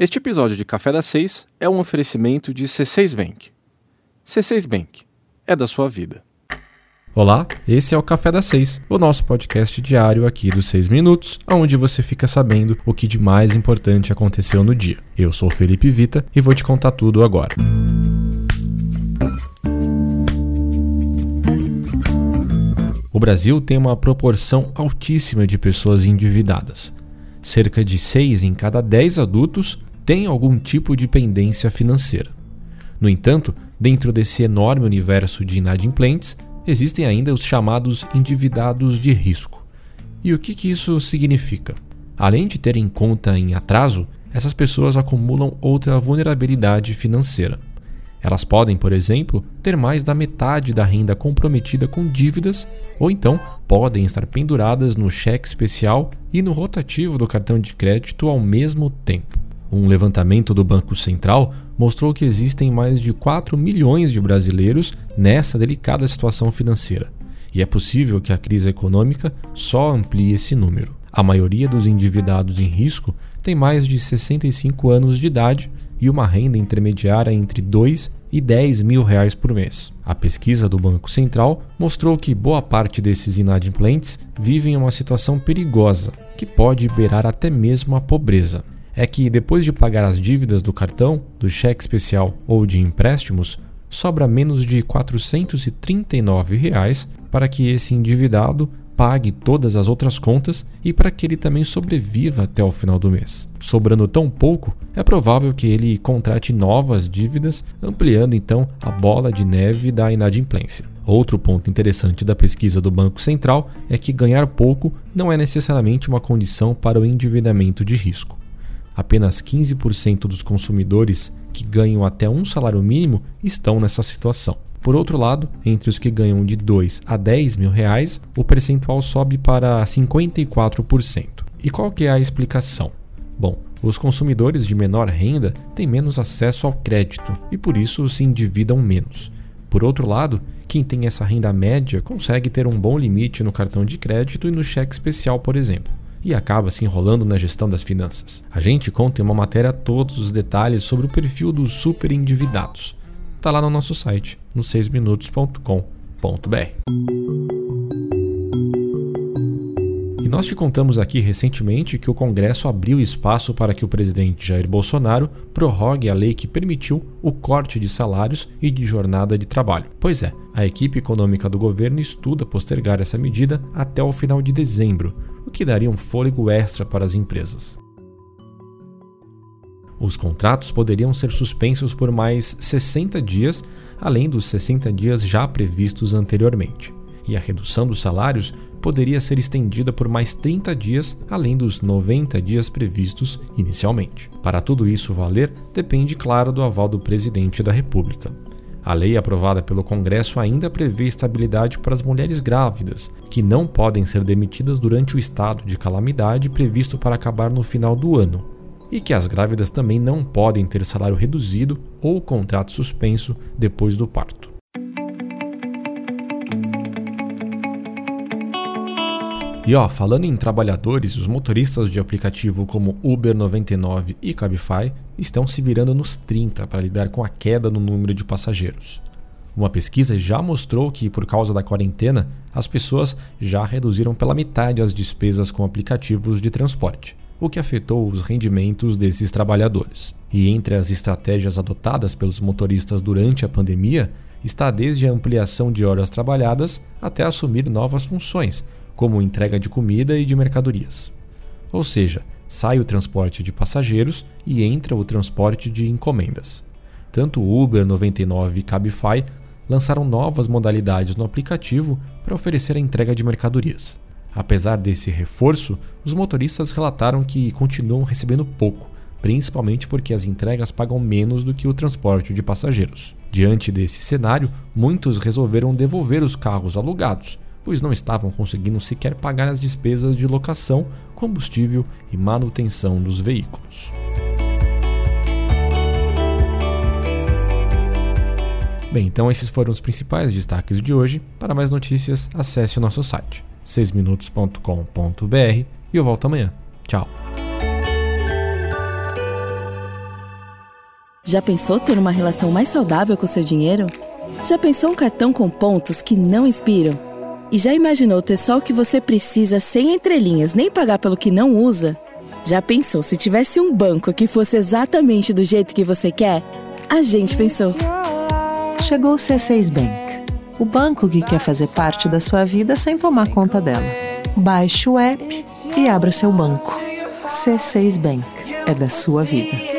Este episódio de Café das Seis é um oferecimento de C6 Bank. C6 Bank é da sua vida. Olá, esse é o Café das Seis, o nosso podcast diário aqui dos Seis Minutos, onde você fica sabendo o que de mais importante aconteceu no dia. Eu sou Felipe Vita e vou te contar tudo agora. O Brasil tem uma proporção altíssima de pessoas endividadas. Cerca de 6 em cada 10 adultos têm algum tipo de pendência financeira. No entanto, dentro desse enorme universo de inadimplentes, existem ainda os chamados endividados de risco. E o que, que isso significa? Além de terem conta em atraso, essas pessoas acumulam outra vulnerabilidade financeira. Elas podem, por exemplo, ter mais da metade da renda comprometida com dívidas, ou então podem estar penduradas no cheque especial e no rotativo do cartão de crédito ao mesmo tempo. Um levantamento do Banco Central mostrou que existem mais de 4 milhões de brasileiros nessa delicada situação financeira, e é possível que a crise econômica só amplie esse número. A maioria dos endividados em risco tem mais de 65 anos de idade e uma renda intermediária entre 2 e 10 mil reais por mês. A pesquisa do Banco Central mostrou que boa parte desses inadimplentes vivem uma situação perigosa, que pode beirar até mesmo a pobreza. É que depois de pagar as dívidas do cartão, do cheque especial ou de empréstimos, sobra menos de 439 reais para que esse endividado pague todas as outras contas e para que ele também sobreviva até o final do mês. Sobrando tão pouco, é provável que ele contrate novas dívidas, ampliando então a bola de neve da inadimplência. Outro ponto interessante da pesquisa do Banco Central é que ganhar pouco não é necessariamente uma condição para o endividamento de risco. Apenas 15% dos consumidores que ganham até um salário mínimo estão nessa situação. Por outro lado, entre os que ganham de 2 a 10 mil reais, o percentual sobe para 54%. E qual que é a explicação? Bom, os consumidores de menor renda têm menos acesso ao crédito e por isso se endividam menos. Por outro lado, quem tem essa renda média consegue ter um bom limite no cartão de crédito e no cheque especial, por exemplo, e acaba se enrolando na gestão das finanças. A gente conta em uma matéria todos os detalhes sobre o perfil dos super endividados está lá no nosso site, no 6minutos.com.br. E nós te contamos aqui recentemente que o Congresso abriu espaço para que o presidente Jair Bolsonaro prorrogue a lei que permitiu o corte de salários e de jornada de trabalho. Pois é, a equipe econômica do governo estuda postergar essa medida até o final de dezembro, o que daria um fôlego extra para as empresas. Os contratos poderiam ser suspensos por mais 60 dias, além dos 60 dias já previstos anteriormente. E a redução dos salários poderia ser estendida por mais 30 dias, além dos 90 dias previstos inicialmente. Para tudo isso valer, depende, claro, do aval do presidente da República. A lei aprovada pelo Congresso ainda prevê estabilidade para as mulheres grávidas, que não podem ser demitidas durante o estado de calamidade previsto para acabar no final do ano, e que as grávidas também não podem ter salário reduzido ou contrato suspenso depois do parto. E ó, falando em trabalhadores, os motoristas de aplicativo como Uber 99 e Cabify estão se virando nos 30 para lidar com a queda no número de passageiros. Uma pesquisa já mostrou que, por causa da quarentena, as pessoas já reduziram pela metade as despesas com aplicativos de transporte o que afetou os rendimentos desses trabalhadores. E entre as estratégias adotadas pelos motoristas durante a pandemia está desde a ampliação de horas trabalhadas até assumir novas funções, como entrega de comida e de mercadorias. Ou seja, sai o transporte de passageiros e entra o transporte de encomendas. Tanto Uber 99 e Cabify lançaram novas modalidades no aplicativo para oferecer a entrega de mercadorias. Apesar desse reforço, os motoristas relataram que continuam recebendo pouco, principalmente porque as entregas pagam menos do que o transporte de passageiros. Diante desse cenário, muitos resolveram devolver os carros alugados, pois não estavam conseguindo sequer pagar as despesas de locação, combustível e manutenção dos veículos. Bem, então esses foram os principais destaques de hoje. Para mais notícias, acesse o nosso site 6minutos.com.br e eu volto amanhã. Tchau. Já pensou ter uma relação mais saudável com seu dinheiro? Já pensou um cartão com pontos que não inspiram? E já imaginou ter só o que você precisa sem entrelinhas, nem pagar pelo que não usa? Já pensou se tivesse um banco que fosse exatamente do jeito que você quer? A gente pensou. Chegou o C6 Bank, o banco que quer fazer parte da sua vida sem tomar conta dela. Baixe o app e abra seu banco. C6 Bank é da sua vida.